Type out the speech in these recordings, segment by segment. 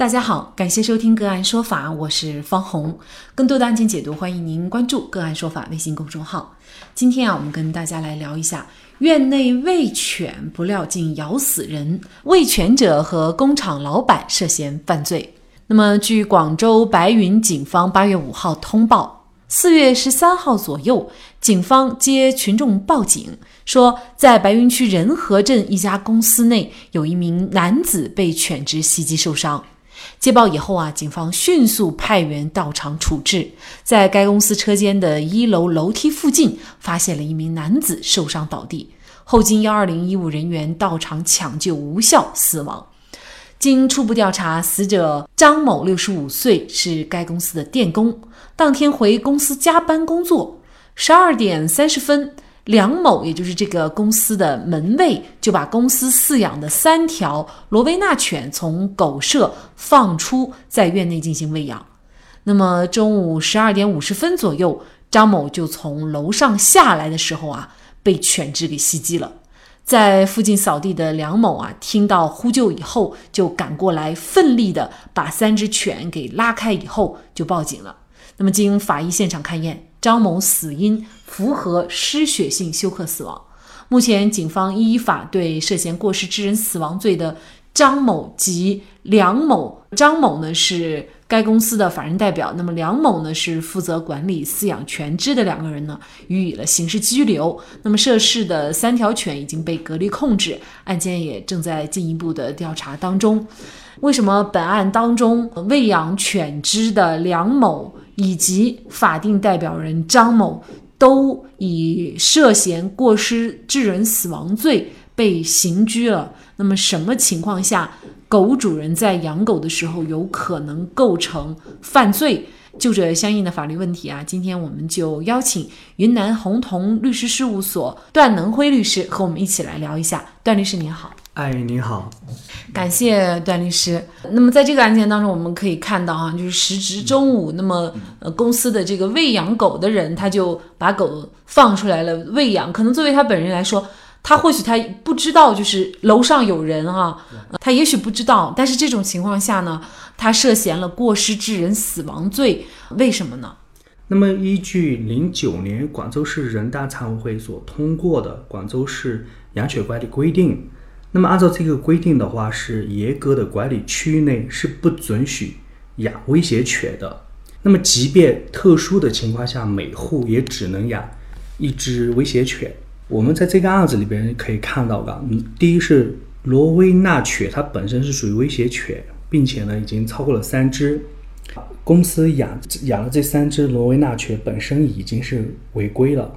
大家好，感谢收听个案说法，我是方红。更多的案件解读，欢迎您关注个案说法微信公众号。今天啊，我们跟大家来聊一下。院内喂犬，不料竟咬死人。喂犬者和工厂老板涉嫌犯罪。那么，据广州白云警方八月五号通报，四月十三号左右，警方接群众报警，说在白云区仁和镇一家公司内有一名男子被犬只袭击受伤。接报以后啊，警方迅速派员到场处置，在该公司车间的一楼楼梯附近发现了一名男子受伤倒地，后经幺二零医务人员到场抢救无效死亡。经初步调查，死者张某六十五岁，是该公司的电工，当天回公司加班工作，十二点三十分。梁某，也就是这个公司的门卫，就把公司饲养的三条罗威纳犬从狗舍放出，在院内进行喂养。那么中午十二点五十分左右，张某就从楼上下来的时候啊，被犬只给袭击了。在附近扫地的梁某啊，听到呼救以后，就赶过来，奋力的把三只犬给拉开，以后就报警了。那么经法医现场勘验。张某死因符合失血性休克死亡。目前，警方依法对涉嫌过失致人死亡罪的张某及梁某，张某呢是该公司的法人代表，那么梁某呢是负责管理饲养犬只的两个人呢，予以了刑事拘留。那么涉事的三条犬已经被隔离控制，案件也正在进一步的调查当中。为什么本案当中喂养犬只的梁某？以及法定代表人张某都以涉嫌过失致人死亡罪被刑拘了。那么，什么情况下狗主人在养狗的时候有可能构成犯罪？就这相应的法律问题啊，今天我们就邀请云南宏同律师事务所段能辉律师和我们一起来聊一下。段律师您好。哎，你好，感谢段律师。那么在这个案件当中，我们可以看到哈，就是时值中午，那么呃公司的这个喂养狗的人，他就把狗放出来了喂养。可能作为他本人来说，他或许他不知道，就是楼上有人哈，他也许不知道。但是这种情况下呢，他涉嫌了过失致人死亡罪，为什么呢？那么依据零九年广州市人大常委会所通过的《广州市养犬管理规定》。那么按照这个规定的话，是严格的管理区域内是不准许养威胁犬的。那么即便特殊的情况下，每户也只能养一只威胁犬。我们在这个案子里边可以看到的，嗯，第一是罗威纳犬，它本身是属于威胁犬，并且呢已经超过了三只。公司养养了这三只罗威纳犬本身已经是违规了。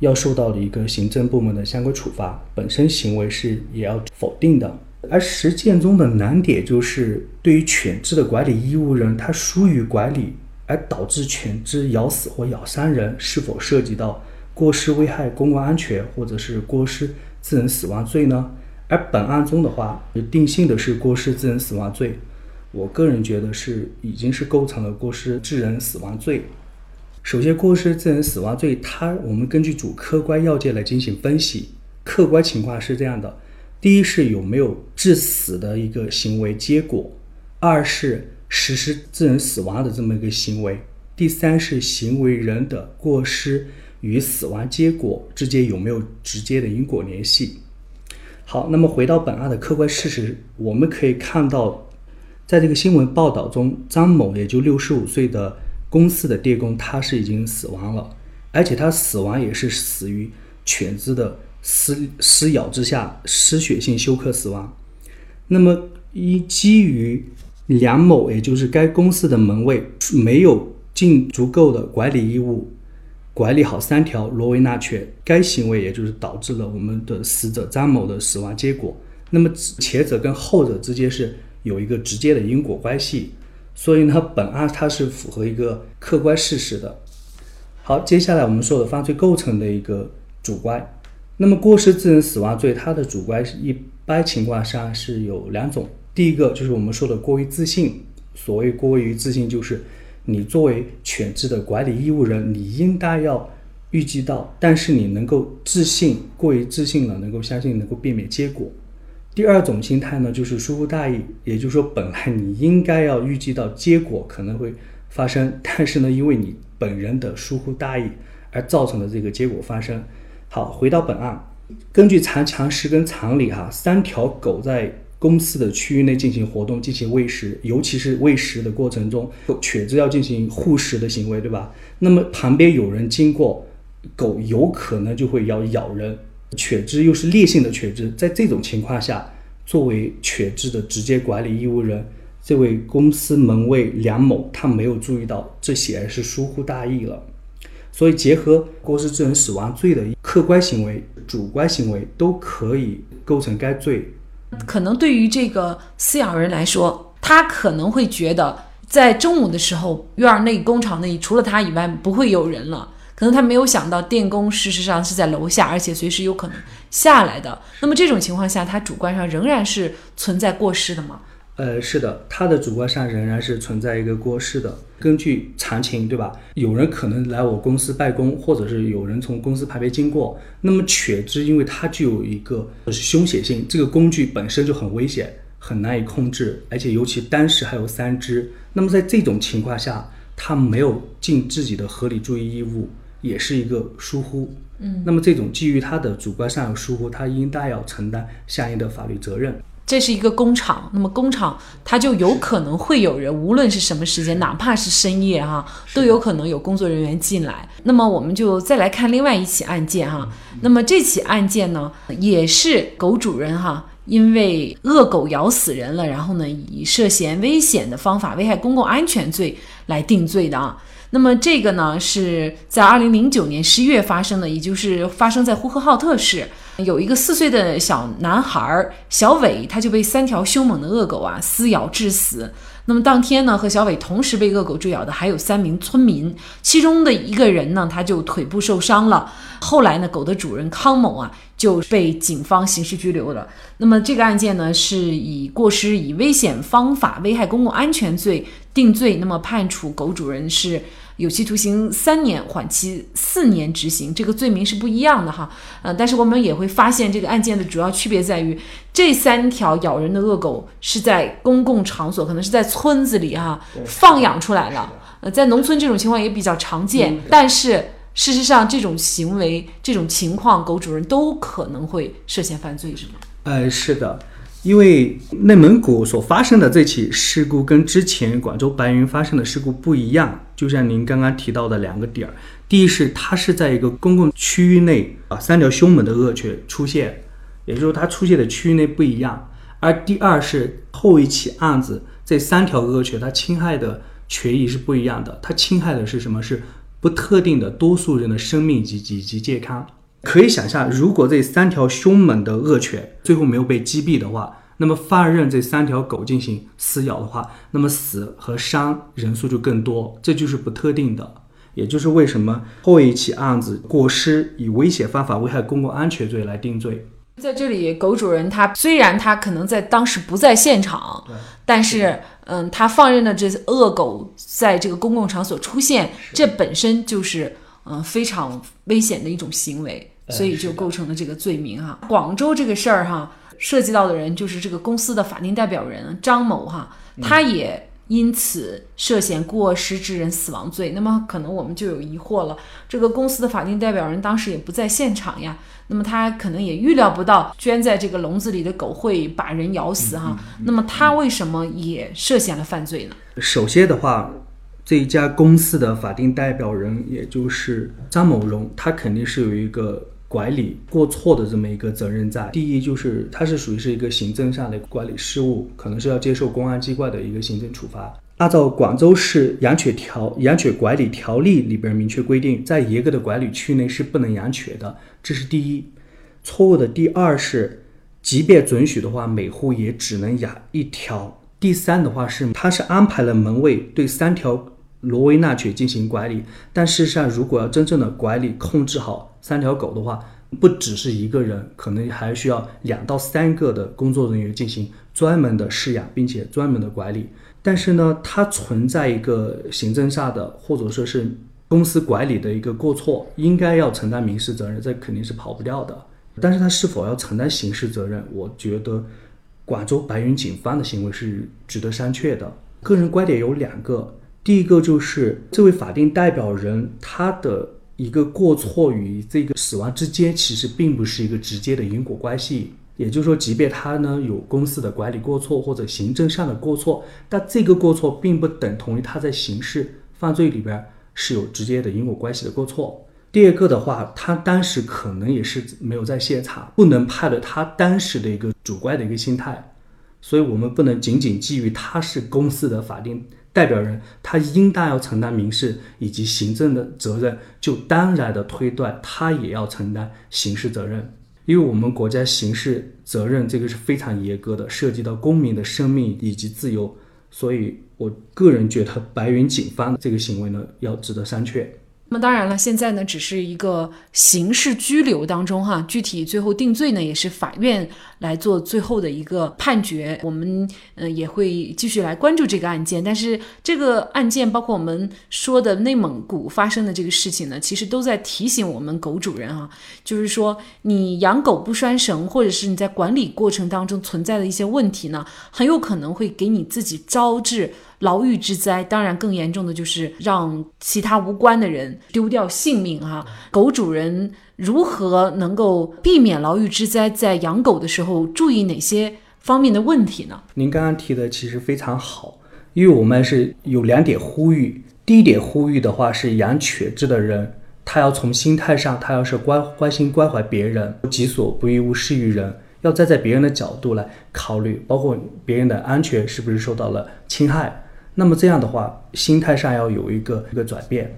要受到的一个行政部门的相关处罚，本身行为是也要否定的。而实践中的难点就是，对于犬只的管理义务人，他疏于管理而导致犬只咬死或咬伤人，是否涉及到过失危害公共安全或者是过失致人死亡罪呢？而本案中的话，定性的是过失致人死亡罪，我个人觉得是已经是构成了过失致人死亡罪。首先，过失致人死亡罪，它我们根据主客观要件来进行分析。客观情况是这样的：第一是有没有致死的一个行为结果；二是实施致人死亡的这么一个行为；第三是行为人的过失与死亡结果之间有没有直接的因果联系。好，那么回到本案的客观事实，我们可以看到，在这个新闻报道中，张某也就六十五岁的。公司的电工他是已经死亡了，而且他死亡也是死于犬只的撕撕咬之下，失血性休克死亡。那么，依基于梁某，也就是该公司的门卫没有尽足够的管理义务，管理好三条罗威纳犬，该行为也就是导致了我们的死者张某的死亡结果。那么前者跟后者之间是有一个直接的因果关系。所以呢，本案它是符合一个客观事实的。好，接下来我们说的犯罪构成的一个主观。那么过失致人死亡罪，它的主观一般情况下是有两种。第一个就是我们说的过于自信。所谓过于自信，就是你作为犬只的管理义务人，你应该要预计到，但是你能够自信，过于自信了，能够相信能够避免结果。第二种心态呢，就是疏忽大意，也就是说，本来你应该要预计到结果可能会发生，但是呢，因为你本人的疏忽大意而造成的这个结果发生。好，回到本案，根据残常识跟常理哈，三条狗在公司的区域内进行活动、进行喂食，尤其是喂食的过程中，犬只要进行护食的行为，对吧？那么旁边有人经过，狗有可能就会要咬人。犬只又是烈性的犬只，在这种情况下，作为犬只的直接管理义务人，这位公司门卫梁某，他没有注意到，这显然是疏忽大意了。所以，结合过失致人死亡罪的客观行为、主观行为，都可以构成该罪。可能对于这个饲养人来说，他可能会觉得，在中午的时候，院内工厂内除了他以外，不会有人了。可能他没有想到电工事实上是在楼下，而且随时有可能下来的。那么这种情况下，他主观上仍然是存在过失的吗？呃，是的，他的主观上仍然是存在一个过失的。根据常情，对吧？有人可能来我公司办公，或者是有人从公司旁边经过。那么犬只因为它具有一个凶险性，这个工具本身就很危险，很难以控制，而且尤其当时还有三只。那么在这种情况下，他没有尽自己的合理注意义务。也是一个疏忽，嗯，那么这种基于他的主观上有疏忽，他应当要承担相应的法律责任。这是一个工厂，那么工厂它就有可能会有人，无论是什么时间，哪怕是深夜哈，都有可能有工作人员进来。那么我们就再来看另外一起案件哈，那么这起案件呢，也是狗主人哈，因为恶狗咬死人了，然后呢，以涉嫌危险的方法危害公共安全罪来定罪的啊。那么这个呢，是在二零零九年十一月发生的，也就是发生在呼和浩特市，有一个四岁的小男孩小伟，他就被三条凶猛的恶狗啊撕咬致死。那么当天呢，和小伟同时被恶狗追咬的还有三名村民，其中的一个人呢，他就腿部受伤了。后来呢，狗的主人康某啊就被警方刑事拘留了。那么这个案件呢，是以过失以危险方法危害公共安全罪定罪，那么判处狗主人是。有期徒刑三年，缓期四年执行，这个罪名是不一样的哈。呃，但是我们也会发现，这个案件的主要区别在于，这三条咬人的恶狗是在公共场所，可能是在村子里哈放养出来了。呃，在农村这种情况也比较常见，但是事实上这种行为、这种情况，狗主人都可能会涉嫌犯罪，是吗？呃，是的。因为内蒙古所发生的这起事故跟之前广州白云发生的事故不一样，就像您刚刚提到的两个点儿，第一是它是在一个公共区域内啊，三条凶猛的恶犬出现，也就是说它出现的区域内不一样，而第二是后一起案子这三条恶犬它侵害的权益是不一样的，它侵害的是什么？是不特定的多数人的生命及及其健康。可以想象，如果这三条凶猛的恶犬最后没有被击毙的话，那么放任这三条狗进行撕咬的话，那么死和伤人数就更多，这就是不特定的。也就是为什么后一起案子过失以危险方法危害公共安全罪来定罪。在这里，狗主人他虽然他可能在当时不在现场，但是嗯，他放任的这恶狗在这个公共场所出现，这本身就是嗯非常危险的一种行为。所以就构成了这个罪名哈。广州这个事儿哈，涉及到的人就是这个公司的法定代表人张某哈，他也因此涉嫌过失致人死亡罪。那么可能我们就有疑惑了，这个公司的法定代表人当时也不在现场呀，那么他可能也预料不到圈在这个笼子里的狗会把人咬死哈。那么他为什么也涉嫌了犯罪呢？首先的话。这一家公司的法定代表人，也就是张某荣，他肯定是有一个管理过错的这么一个责任在。第一，就是它是属于是一个行政上的管理事务，可能是要接受公安机关的一个行政处罚。按照广州市养犬条养犬管理条例里边明确规定，在严格的管理区内是不能养犬的，这是第一。错误的第二是，即便准许的话，每户也只能养一条。第三的话是，他是安排了门卫对三条。罗威纳犬进行管理，但事实上，如果要真正的管理控制好三条狗的话，不只是一个人，可能还需要两到三个的工作人员进行专门的饲养，并且专门的管理。但是呢，它存在一个行政上的或者说是公司管理的一个过错，应该要承担民事责任，这肯定是跑不掉的。但是他是否要承担刑事责任，我觉得广州白云警方的行为是值得商榷的。个人观点有两个，第一个就是这位法定代表人他的。一个过错与这个死亡之间其实并不是一个直接的因果关系，也就是说，即便他呢有公司的管理过错或者行政上的过错，但这个过错并不等同于他在刑事犯罪里边是有直接的因果关系的过错。第二个的话，他当时可能也是没有在现场，不能判断他当时的一个主观的一个心态，所以我们不能仅仅基于他是公司的法定。代表人他应当要承担民事以及行政的责任，就当然的推断他也要承担刑事责任，因为我们国家刑事责任这个是非常严格的，涉及到公民的生命以及自由，所以我个人觉得白云警方的这个行为呢，要值得商榷。那么当然了，现在呢只是一个刑事拘留当中哈，具体最后定罪呢也是法院来做最后的一个判决。我们呃也会继续来关注这个案件，但是这个案件包括我们说的内蒙古发生的这个事情呢，其实都在提醒我们狗主人啊，就是说你养狗不拴绳，或者是你在管理过程当中存在的一些问题呢，很有可能会给你自己招致。牢狱之灾，当然更严重的就是让其他无关的人丢掉性命哈。狗主人如何能够避免牢狱之灾？在养狗的时候注意哪些方面的问题呢？您刚刚提的其实非常好，因为我们是有两点呼吁。第一点呼吁的话是养犬只的人，他要从心态上，他要是关关心关怀别人，己所不欲，勿施于人，要站在别人的角度来考虑，包括别人的安全是不是受到了侵害。那么这样的话，心态上要有一个一个转变。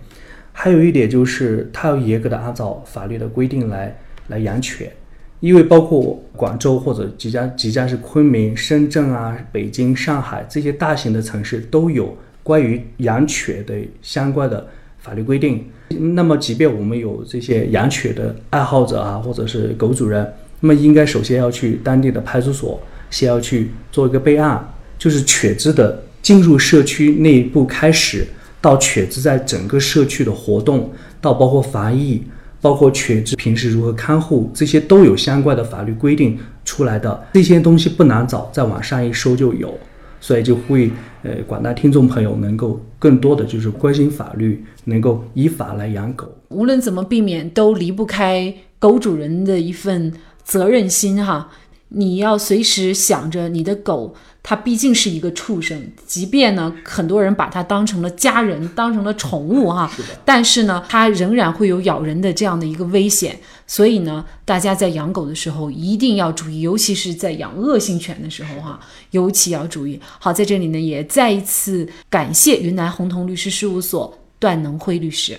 还有一点就是，他要严格的按照法律的规定来来养犬，因为包括广州或者即将即将是昆明、深圳啊、北京、上海这些大型的城市都有关于养犬的相关的法律规定。那么，即便我们有这些养犬的爱好者啊，或者是狗主人，那么应该首先要去当地的派出所，先要去做一个备案，就是犬只的。进入社区那一步开始，到犬只在整个社区的活动，到包括防疫，包括犬只平时如何看护，这些都有相关的法律规定出来的。这些东西不难找，在网上一搜就有。所以就会呃广大听众朋友能够更多的就是关心法律，能够依法来养狗。无论怎么避免，都离不开狗主人的一份责任心哈。你要随时想着你的狗。它毕竟是一个畜生，即便呢，很多人把它当成了家人，当成了宠物哈，但是呢，它仍然会有咬人的这样的一个危险。所以呢，大家在养狗的时候一定要注意，尤其是在养恶性犬的时候哈，尤其要注意。好，在这里呢，也再一次感谢云南宏同律师事务所段能辉律师。